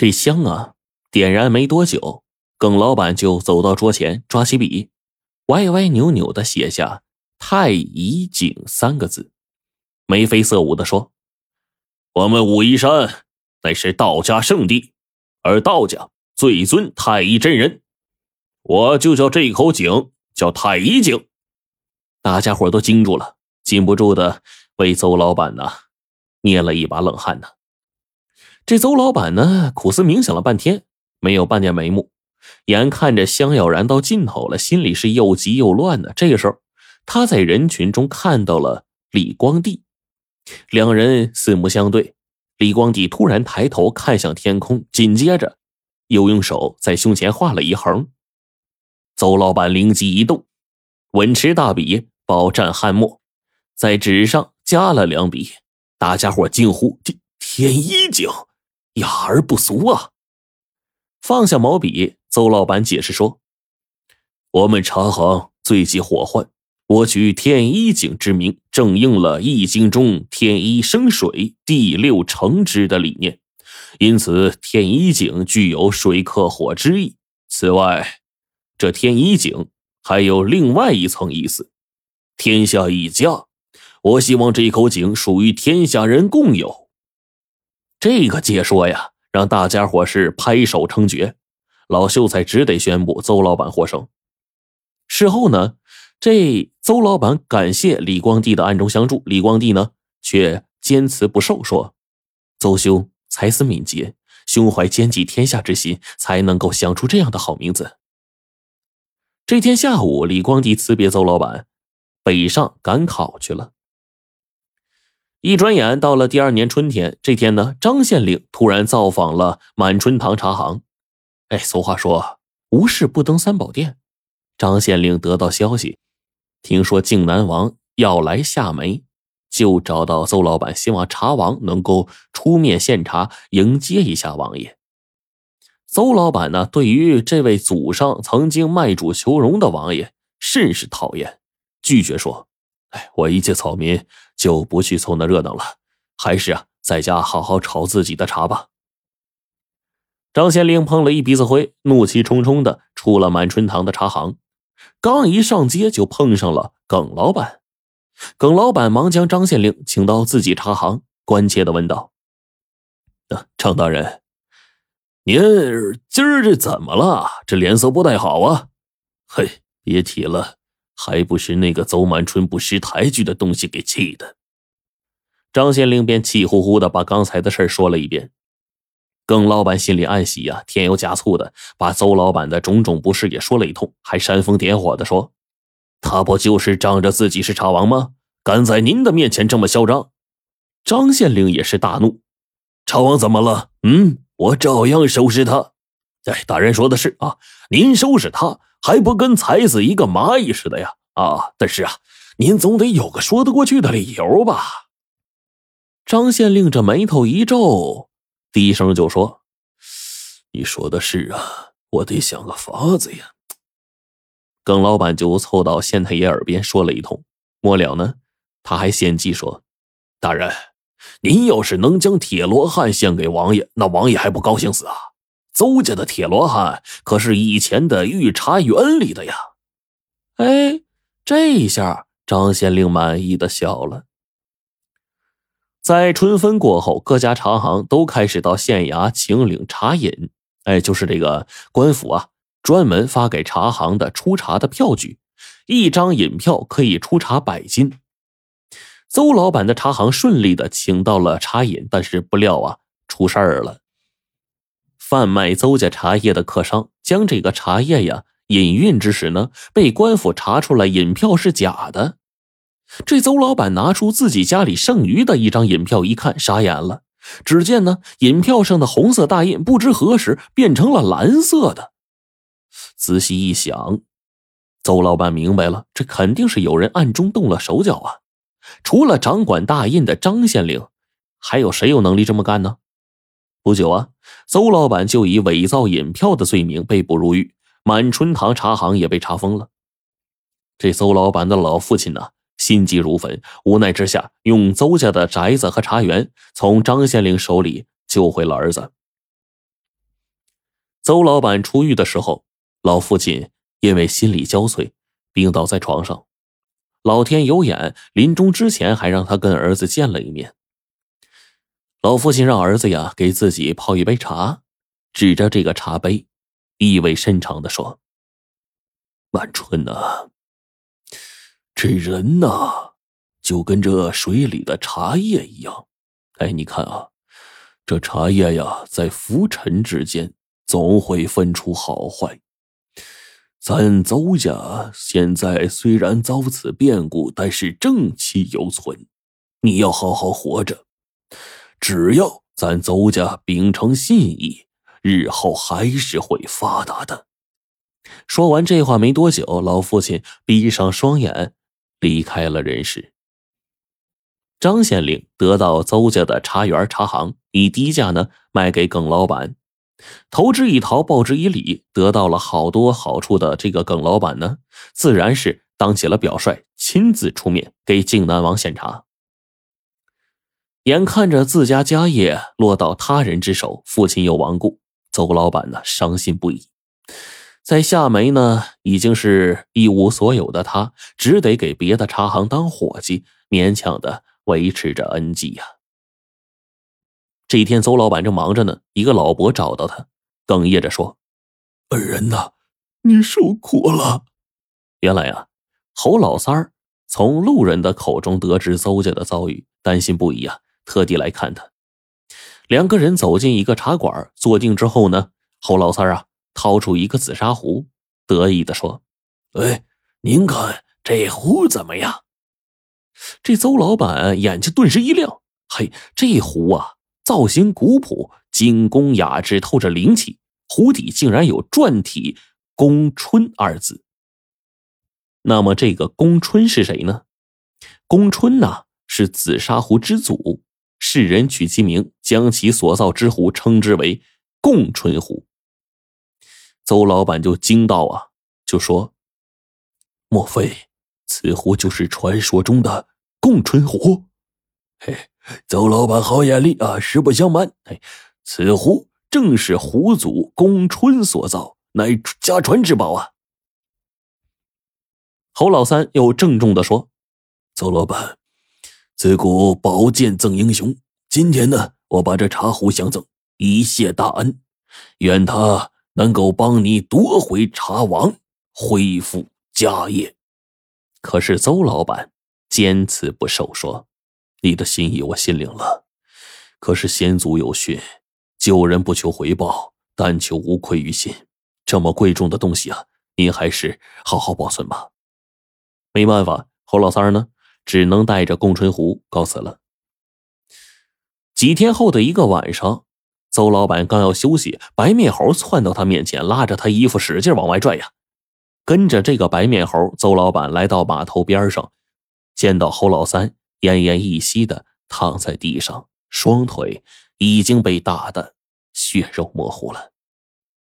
这香啊，点燃没多久，耿老板就走到桌前，抓起笔，歪歪扭扭的写下“太乙井”三个字，眉飞色舞的说：“我们武夷山乃是道家圣地，而道家最尊太乙真人，我就叫这口井叫太乙井。”大家伙都惊住了，禁不住的为邹老板呢捏了一把冷汗呢。这邹老板呢，苦思冥想了半天，没有半点眉目。眼看着香要燃到尽头了，心里是又急又乱的。这个时候，他在人群中看到了李光地，两人四目相对。李光地突然抬头看向天空，紧接着又用手在胸前画了一横。邹老板灵机一动，稳持大笔，饱蘸汗墨，在纸上加了两笔。大家伙惊呼：“天天一景！”雅而不俗啊！放下毛笔，邹老板解释说：“我们茶行最忌火患，我取天一井之名，正应了《易经》中‘天一生水，地六成之’的理念，因此天一井具有水克火之意。此外，这天一井还有另外一层意思：天下一家，我希望这口井属于天下人共有。”这个解说呀，让大家伙是拍手称绝。老秀才只得宣布邹老板获胜。事后呢，这邹老板感谢李光地的暗中相助，李光地呢却坚持不受，说：“邹兄才思敏捷，胸怀兼济天下之心，才能够想出这样的好名字。”这天下午，李光地辞别邹老板，北上赶考去了。一转眼到了第二年春天，这天呢，张县令突然造访了满春堂茶行。哎，俗话说无事不登三宝殿。张县令得到消息，听说靖南王要来下梅，就找到邹老板，希望茶王能够出面献茶迎接一下王爷。邹老板呢，对于这位祖上曾经卖主求荣的王爷甚是讨厌，拒绝说。哎，我一介草民就不去凑那热闹了，还是啊，在家好好炒自己的茶吧。张县令碰了一鼻子灰，怒气冲冲的出了满春堂的茶行，刚一上街就碰上了耿老板。耿老板忙将张县令请到自己茶行，关切的问道：“张大人，您今儿这怎么了？这脸色不太好啊？”“嘿，别提了。”还不是那个邹满春不识抬举的东西给气的。张县令便气呼呼的把刚才的事说了一遍。耿老板心里暗喜呀，添油加醋的把邹老板的种种不是也说了一通，还煽风点火的说：“他不就是仗着自己是茶王吗？敢在您的面前这么嚣张？”张县令也是大怒：“茶王怎么了？嗯，我照样收拾他。哎，大人说的是啊，您收拾他。”还不跟踩死一个蚂蚁似的呀！啊，但是啊，您总得有个说得过去的理由吧？张县令这眉头一皱，低声就说：“你说的是啊，我得想个法子呀。”耿老板就凑到县太爷耳边说了一通，末了呢，他还献计说：“大人，您要是能将铁罗汉献给王爷，那王爷还不高兴死啊？”邹家的铁罗汉可是以前的御茶园里的呀！哎，这下张县令满意的笑了。在春分过后，各家茶行都开始到县衙请领茶饮。哎，就是这个官府啊，专门发给茶行的出茶的票据，一张饮票可以出茶百斤。邹老板的茶行顺利的请到了茶饮，但是不料啊，出事儿了。贩卖邹家茶叶的客商将这个茶叶呀饮运之时呢，被官府查出来饮票是假的。这邹老板拿出自己家里剩余的一张饮票一看，傻眼了。只见呢，饮票上的红色大印不知何时变成了蓝色的。仔细一想，邹老板明白了，这肯定是有人暗中动了手脚啊！除了掌管大印的张县令，还有谁有能力这么干呢？不久啊，邹老板就以伪造银票的罪名被捕入狱，满春堂茶行也被查封了。这邹老板的老父亲呢，心急如焚，无奈之下，用邹家的宅子和茶园从张县令手里救回了儿子。邹老板出狱的时候，老父亲因为心力交瘁，病倒在床上。老天有眼，临终之前还让他跟儿子见了一面。老父亲让儿子呀给自己泡一杯茶，指着这个茶杯，意味深长的说：“晚春呐，这人呐，就跟这水里的茶叶一样。哎，你看啊，这茶叶呀，在浮沉之间。”总会分出好坏。咱邹家现在虽然遭此变故，但是正气犹存。你要好好活着，只要咱邹家秉承信义，日后还是会发达的。说完这话没多久，老父亲闭上双眼，离开了人世。张县令得到邹家的茶园茶行，以低价呢卖给耿老板。投之以桃，报之以李，得到了好多好处的这个耿老板呢，自然是当起了表率，亲自出面给靖南王献茶。眼看着自家家业落到他人之手，父亲又亡故，邹老板呢伤心不已。在夏梅呢，已经是一无所有的他，只得给别的茶行当伙计，勉强的维持着恩绩呀。这一天，邹老板正忙着呢，一个老伯找到他，哽咽着说：“恩人呐，你受苦了。”原来啊，侯老三儿从路人的口中得知邹家的遭遇，担心不已啊，特地来看他。两个人走进一个茶馆，坐定之后呢，侯老三啊，掏出一个紫砂壶，得意的说：“哎，您看这壶怎么样？”这邹老板眼睛顿时一亮，嘿，这壶啊！造型古朴，精工雅致，透着灵气。壶底竟然有篆体“宫春”二字。那么，这个宫春是谁呢？宫春呐，是紫砂壶之祖，世人取其名，将其所造之壶称之为“共春壶”。邹老板就惊道啊，就说：“莫非此壶就是传说中的共春壶？”嘿。邹老板好眼力啊！实不相瞒，嘿，此壶正是壶祖公春所造，乃家传之宝啊。侯老三又郑重的说：“邹老板，自古宝剑赠英雄，今天呢，我把这茶壶相赠，以谢大恩，愿他能够帮你夺回茶王，恢复家业。”可是邹老板坚持不受，说。你的心意我心领了，可是先祖有训，救人不求回报，但求无愧于心。这么贵重的东西啊，您还是好好保存吧。没办法，侯老三呢，只能带着贡春壶告辞了。几天后的一个晚上，邹老板刚要休息，白面猴窜到他面前，拉着他衣服使劲往外拽呀。跟着这个白面猴，邹老板来到码头边上，见到侯老三。奄奄一息的躺在地上，双腿已经被打得血肉模糊了。